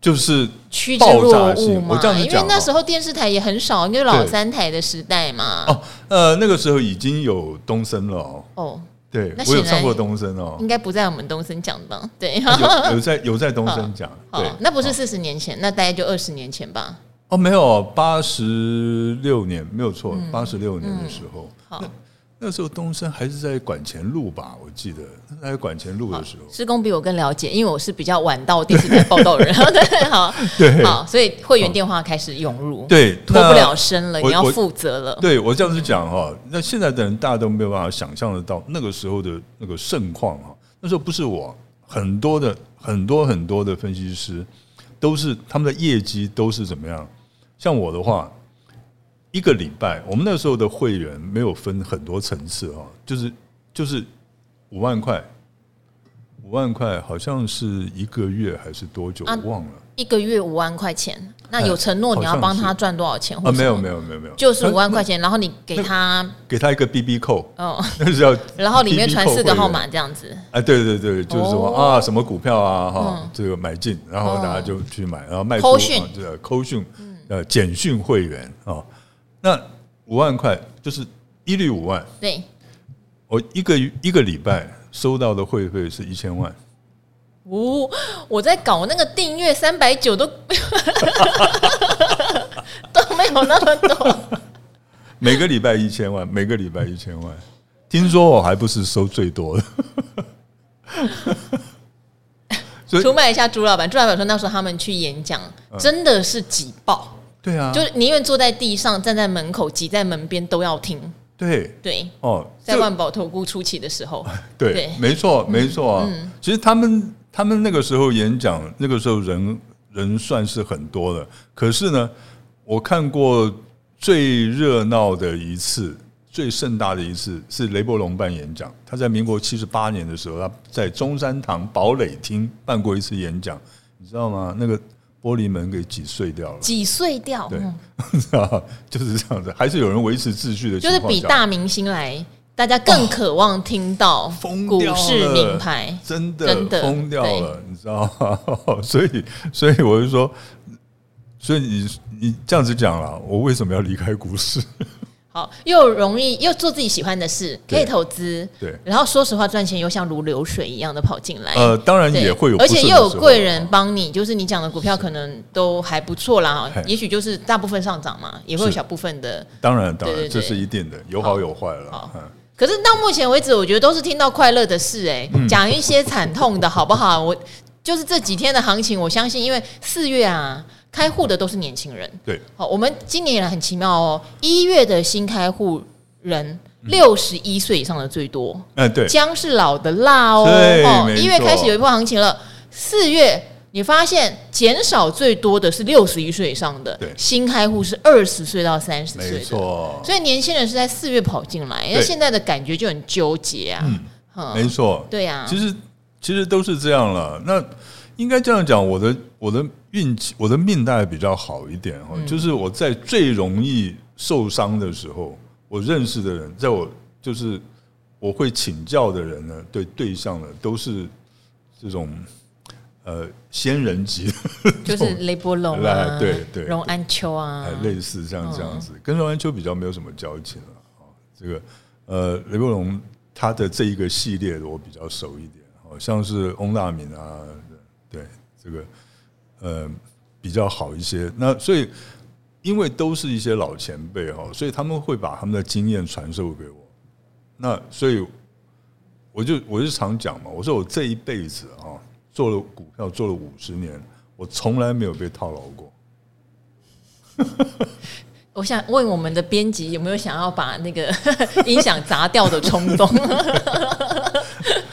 就是趋之若鹜嘛。因为那时候电视台也很少，因为老三台的时代嘛。哦，呃，那个时候已经有东森了哦。哦，对，我有上过东森哦。应该不在我们东森讲的，对，有有在有在东森讲。对，那不是四十年前，那大概就二十年前吧。哦，没有，八十六年没有错，八十六年的时候，嗯嗯、那那时候东升还是在管前路吧，我记得在管前路的时候。施工比我更了解，因为我是比较晚到电视台报道人，对，对，好，对，好，所以会员电话开始涌入，对，脱不了身了，你要负责了。对我这样子讲哈，那现在的人大家都没有办法想象得到那个时候的那个盛况哈，那时候不是我，很多的很多很多的分析师都是他们的业绩都是怎么样？像我的话，一个礼拜，我们那时候的会员没有分很多层次哈，就是就是五万块，五万块好像是一个月还是多久？我忘了。一个月五万块钱，那有承诺你要帮他赚多少钱？啊，没有没有没有没有，就是五万块钱，然后你给他给他一个 BB 扣哦，那是要，然后里面传四个号码这样子。哎，对对对，就是说啊，什么股票啊哈，这个买进，然后大家就去买，然后卖出，这个扣讯。呃，简讯会员哦，那五万块就是一律五万。对，我一个一个礼拜收到的会费是一千万。哦，我在搞那个订阅三百九都 都没有那么多。每个礼拜一千万，每个礼拜一千万。听说我还不是收最多的。出卖一下朱老板，朱老板说那时候他们去演讲，真的是挤爆。对啊，就宁愿坐在地上，站在门口，挤在门边都要听。对对哦，在万宝投顾初期的时候，对，对没错没错啊。其实他们他们那个时候演讲，那个时候人人算是很多的。可是呢，我看过最热闹的一次、最盛大的一次是雷伯龙办演讲。他在民国七十八年的时候，他在中山堂堡垒厅办过一次演讲，你知道吗？那个。玻璃门给挤碎掉了，挤碎掉，对，就是这样子，还是有人维持秩序的，就是比大明星来，大家更渴望听到股市名牌，真的真的疯掉了，你知道吗？所以，所以我就说，所以你你这样子讲了，我为什么要离开股市？好，又容易又做自己喜欢的事，可以投资，对，然后说实话赚钱又像如流水一样的跑进来，呃，当然也会有，而且又有贵人帮你，就是你讲的股票可能都还不错啦，也许就是大部分上涨嘛，也会有小部分的，当然当然这是一定的，有好有坏了。好，可是到目前为止，我觉得都是听到快乐的事，哎，讲一些惨痛的好不好？我就是这几天的行情，我相信，因为四月啊，开户的都是年轻人。对，好，我们今年以来很奇妙哦，一月的新开户人六十一岁以上的最多。嗯，对，姜是老的辣哦。对，哦，一月开始有一波行情了，四月你发现减少最多的是六十一岁以上的，对，新开户是二十岁到三十岁的，没错。所以年轻人是在四月跑进来，那现在的感觉就很纠结啊。嗯，没错，对呀，其实。其实都是这样了，那应该这样讲，我的我的运气，我的命大概比较好一点哈，嗯、就是我在最容易受伤的时候，我认识的人，在我就是我会请教的人呢，对对象呢，都是这种呃仙人级，就是雷波龙啊，对对，荣安秋啊，类似像这样子，跟荣安秋比较没有什么交情了啊。这个呃雷波龙他的这一个系列的我比较熟一点。好像是翁大明啊，对这个呃比较好一些。那所以因为都是一些老前辈哈，所以他们会把他们的经验传授给我。那所以我就我就常讲嘛，我说我这一辈子啊做了股票做了五十年，我从来没有被套牢过。我想问我们的编辑有没有想要把那个 音响砸掉的冲动？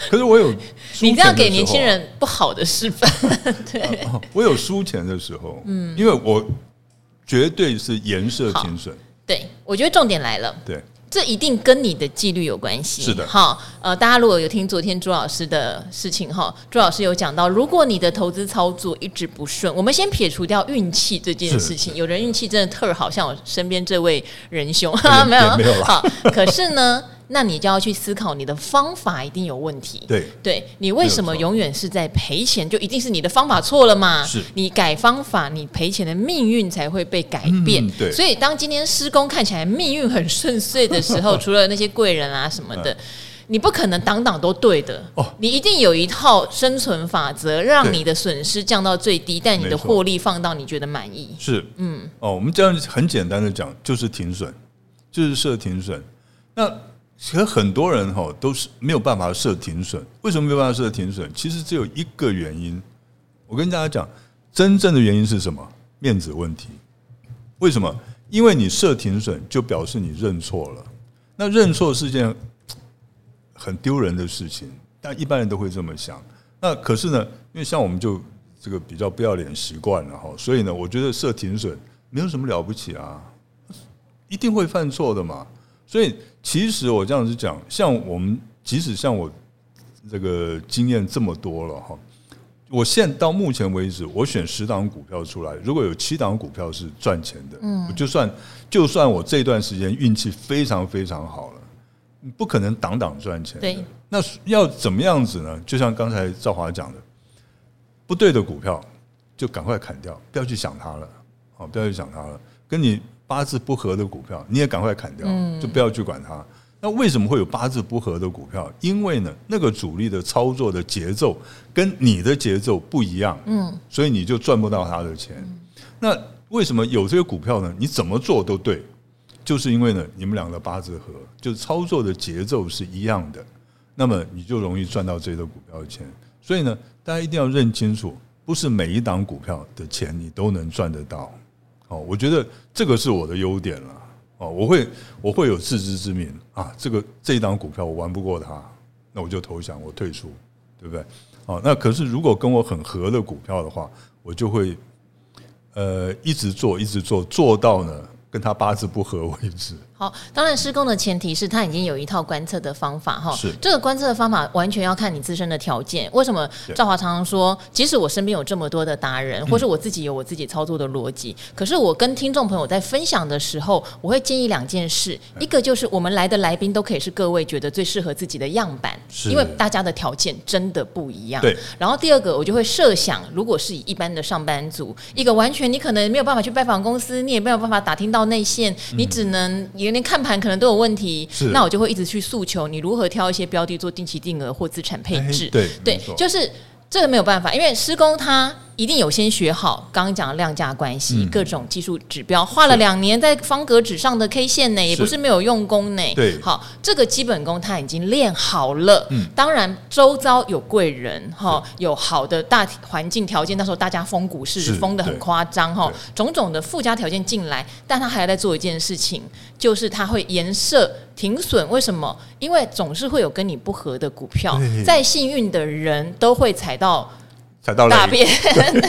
可是我有，你这样给年轻人不好的示范。对，我有输钱的时候，嗯，因为我绝对是颜色精神。对，我觉得重点来了。对。这一定跟你的纪律有关系。是的，哈，呃，大家如果有听昨天朱老师的事情哈，朱老师有讲到，如果你的投资操作一直不顺，我们先撇除掉运气这件事情，有人运气真的特好，像我身边这位仁兄，没有 没有好，可是呢。那你就要去思考，你的方法一定有问题。对，对你为什么永远是在赔钱？就一定是你的方法错了嘛？是，你改方法，你赔钱的命运才会被改变。嗯、对，所以当今天施工看起来命运很顺遂的时候，除了那些贵人啊什么的，你不可能档档都对的。哦，你一定有一套生存法则，让你的损失降到最低，但你的获利放到你觉得满意。是，嗯，哦，我们这样很简单的讲，就是停损，就是设停损。那其实很多人哈都是没有办法设停损，为什么没有办法设停损？其实只有一个原因，我跟大家讲，真正的原因是什么？面子问题。为什么？因为你设停损，就表示你认错了。那认错是件很丢人的事情，但一般人都会这么想。那可是呢，因为像我们就这个比较不要脸习惯了哈，所以呢，我觉得设停损没有什么了不起啊，一定会犯错的嘛。所以，其实我这样子讲，像我们，即使像我这个经验这么多了哈，我现到目前为止，我选十档股票出来，如果有七档股票是赚钱的，嗯，就算就算我这段时间运气非常非常好了，不可能档档赚钱。对，那要怎么样子呢？就像刚才赵华讲的，不对的股票就赶快砍掉，不要去想它了，好，不要去想它了，跟你。八字不合的股票，你也赶快砍掉，就不要去管它。那为什么会有八字不合的股票？因为呢，那个主力的操作的节奏跟你的节奏不一样，嗯，所以你就赚不到他的钱。那为什么有这个股票呢？你怎么做都对，就是因为呢，你们两个八字合，就是操作的节奏是一样的，那么你就容易赚到这个股票的钱。所以呢，大家一定要认清楚，不是每一档股票的钱你都能赚得到。哦，我觉得这个是我的优点了。哦，我会我会有自知之明啊。这个这一档股票我玩不过它，那我就投降，我退出，对不对？哦，那可是如果跟我很合的股票的话，我就会呃一直做，一直做，做到呢跟他八字不合为止。好，当然施工的前提是他已经有一套观测的方法哈。是这个观测的方法完全要看你自身的条件。为什么赵华常常说，即使我身边有这么多的达人，或是我自己有我自己操作的逻辑，可是我跟听众朋友在分享的时候，我会建议两件事：一个就是我们来的来宾都可以是各位觉得最适合自己的样板，因为大家的条件真的不一样。对。然后第二个，我就会设想，如果是以一般的上班族，一个完全你可能没有办法去拜访公司，你也没有办法打听到内线，你只能也。连看盘可能都有问题，是那我就会一直去诉求你如何挑一些标的做定期定额或资产配置。对对，就是这个没有办法，因为施工它一定有先学好刚刚讲的量价关系、嗯、各种技术指标，画了两年在方格纸上的 K 线呢，也不是没有用功呢。对，好，这个基本功他已经练好了。嗯，当然周遭有贵人哈，有好的大环境条件，那时候大家封股市封的很夸张哈，种种的附加条件进来，但他还要在做一件事情，就是他会严设停损。为什么？因为总是会有跟你不合的股票，再幸运的人都会踩到。大便，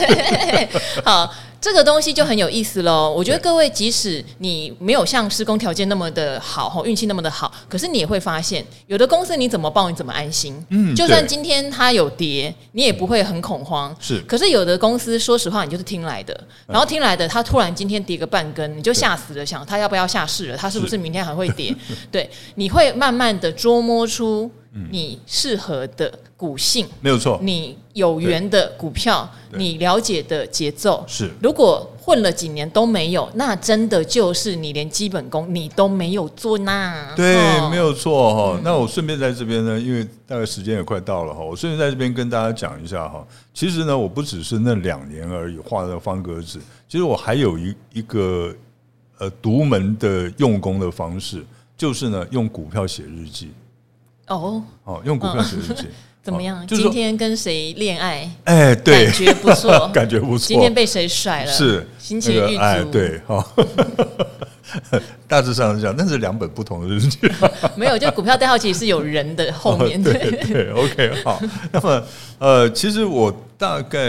好，这个东西就很有意思喽。我觉得各位，即使你没有像施工条件那么的好，哈，运气那么的好，可是你也会发现，有的公司你怎么报你怎么安心。嗯，就算今天它有跌，你也不会很恐慌。是，可是有的公司，说实话，你就是听来的，然后听来的，它突然今天跌个半根，你就吓死了，想它要不要下市了？它是不是明天还会跌？对，你会慢慢的捉摸出。你适合的股性没有错，你有缘的股票，你了解的节奏是。如果混了几年都没有，那真的就是你连基本功你都没有做呐。对，没有错哈。那我顺便在这边呢，因为大概时间也快到了哈，我顺便在这边跟大家讲一下哈。其实呢，我不只是那两年而已画的方格子，其实我还有一一个呃独门的用功的方式，就是呢用股票写日记。哦，哦，用股票写日记怎么样？今天跟谁恋爱？哎，对，感觉不错，感觉不错。今天被谁甩了？是心情郁卒。对，哈，大致上是这样，但是两本不同的日记。没有，就股票代号其实是有人的后面。对对，OK，好。那么，呃，其实我大概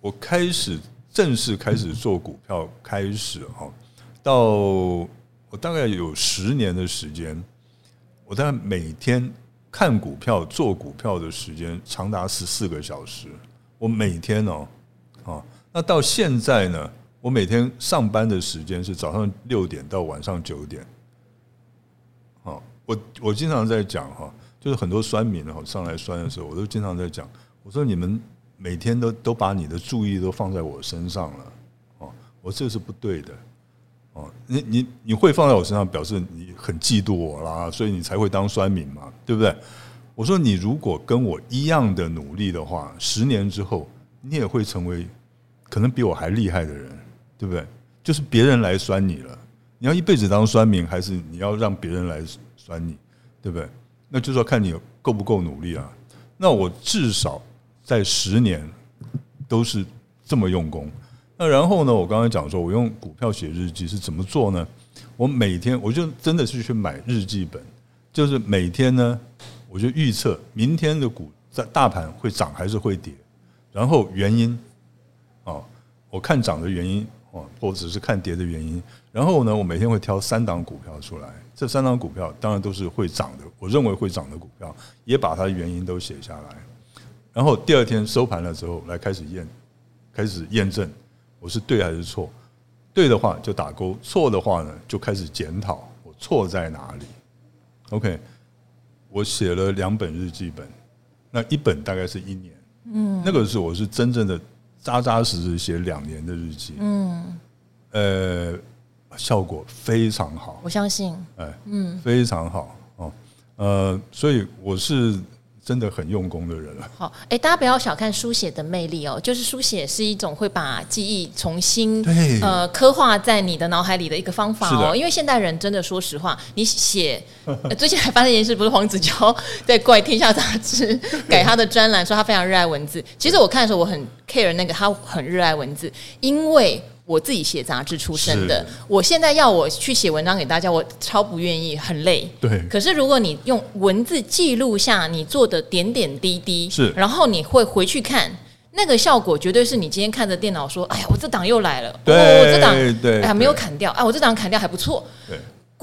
我开始正式开始做股票开始哈，到我大概有十年的时间。我大概每天看股票、做股票的时间长达十四个小时。我每天哦，啊，那到现在呢，我每天上班的时间是早上六点到晚上九点。啊，我我经常在讲哈，就是很多酸民哈上来酸的时候，我都经常在讲，我说你们每天都都把你的注意都放在我身上了，哦，我这是不对的。哦，你你你会放在我身上，表示你很嫉妒我啦，所以你才会当酸民嘛，对不对？我说你如果跟我一样的努力的话，十年之后你也会成为可能比我还厉害的人，对不对？就是别人来酸你了，你要一辈子当酸民，还是你要让别人来酸你，对不对？那就是要看你够不够努力啊。那我至少在十年都是这么用功。那然后呢？我刚刚讲说，我用股票写日记是怎么做呢？我每天我就真的是去买日记本，就是每天呢，我就预测明天的股在大盘会涨还是会跌，然后原因，哦，我看涨的原因哦，或者是看跌的原因。然后呢，我每天会挑三档股票出来，这三档股票当然都是会涨的，我认为会涨的股票，也把它的原因都写下来。然后第二天收盘了之后，来开始验，开始验证。我是对还是错？对的话就打勾，错的话呢就开始检讨我错在哪里。OK，我写了两本日记本，那一本大概是一年，嗯，那个是我是真正的扎扎实实写两年的日记，嗯，呃，效果非常好，我相信，哎，嗯，非常好哦，呃，所以我是。真的很用功的人了。好，哎，大家不要小看书写的魅力哦，就是书写是一种会把记忆重新呃刻画在你的脑海里的一个方法哦。因为现代人真的说实话，你写，最近还发生一件事，不是黄子佼 在怪天下杂志 改他的专栏，说他非常热爱文字。其实我看的时候，我很 care 那个他很热爱文字，因为。我自己写杂志出身的，我现在要我去写文章给大家，我超不愿意，很累。对。可是如果你用文字记录下你做的点点滴滴，是，然后你会回去看，那个效果绝对是你今天看着电脑说：“哎呀，我这档又来了。”对，我这档对，哎呀没有砍掉，哎，我这档砍掉还不错。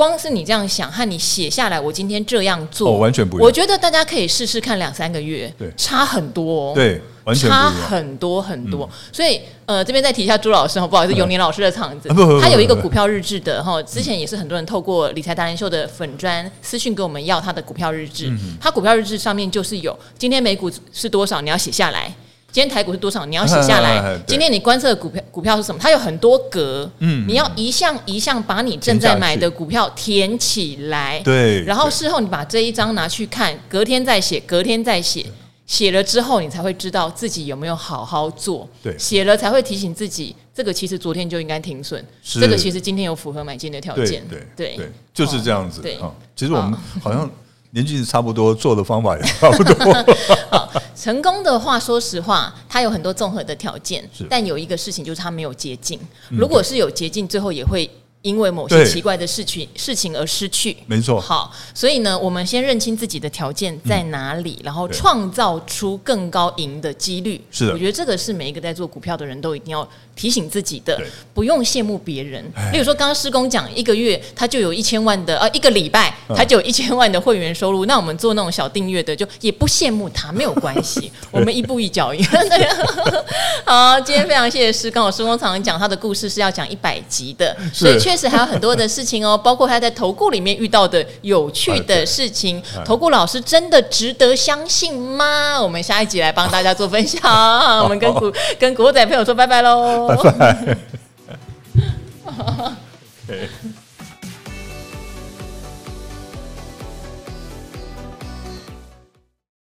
对。光是你这样想和你写下来，我今天这样做，完全不一样。我觉得大家可以试试看两三个月，对，差很多。对。完全差很多很多，所以呃，这边再提一下朱老师哈，不好意思，永年老师的场子，他有一个股票日志的哈，之前也是很多人透过理财达人秀的粉专私讯给我们要他的股票日志，他股票日志上面就是有今天美股是多少，你要写下来；今天台股是多少，你要写下来；今天你观测的股票股票是什么，它有很多格，嗯，你要一项一项把你正在买的股票填起来，对，然后事后你把这一张拿去看，隔天再写，隔天再写。写了之后，你才会知道自己有没有好好做。对，写了才会提醒自己，这个其实昨天就应该停损，这个其实今天有符合买进的条件。对对对，就是这样子。对。啊，其实我们好像年纪差不多，做的方法也差不多。好，成功的话，说实话，它有很多综合的条件，但有一个事情就是它没有捷径。如果是有捷径，最后也会。因为某些奇怪的事情事情而失去，没错。好，所以呢，我们先认清自己的条件在哪里，然后创造出更高赢的几率。是的，我觉得这个是每一个在做股票的人都一定要提醒自己的，不用羡慕别人。例如说，刚刚施工讲一个月他就有一千万的，呃，一个礼拜他就有一千万的会员收入，那我们做那种小订阅的，就也不羡慕他，没有关系，我们一步一脚印。好，今天非常谢谢施工，施工常常讲他的故事是要讲一百集的，所以确实还有很多的事情哦，包括他在投顾里面遇到的有趣的事情。投顾老师真的值得相信吗？我们下一集来帮大家做分享。我们跟股跟古惑仔朋友说拜拜喽，拜拜。